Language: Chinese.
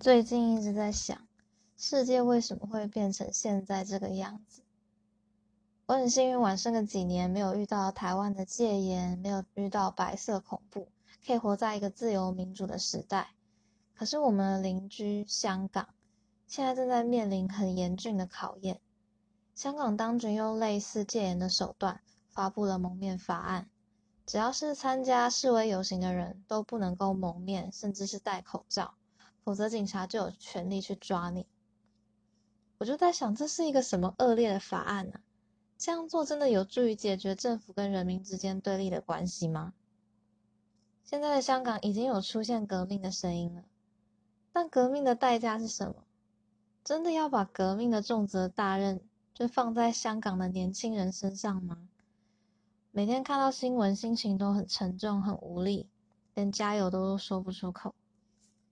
最近一直在想，世界为什么会变成现在这个样子？我很幸运，晚生个几年，没有遇到台湾的戒严，没有遇到白色恐怖，可以活在一个自由民主的时代。可是我们的邻居香港，现在正在面临很严峻的考验。香港当局用类似戒严的手段，发布了蒙面法案，只要是参加示威游行的人都不能够蒙面，甚至是戴口罩。否则，警察就有权利去抓你。我就在想，这是一个什么恶劣的法案呢、啊？这样做真的有助于解决政府跟人民之间对立的关系吗？现在的香港已经有出现革命的声音了，但革命的代价是什么？真的要把革命的重责大任就放在香港的年轻人身上吗？每天看到新闻，心情都很沉重、很无力，连加油都说不出口。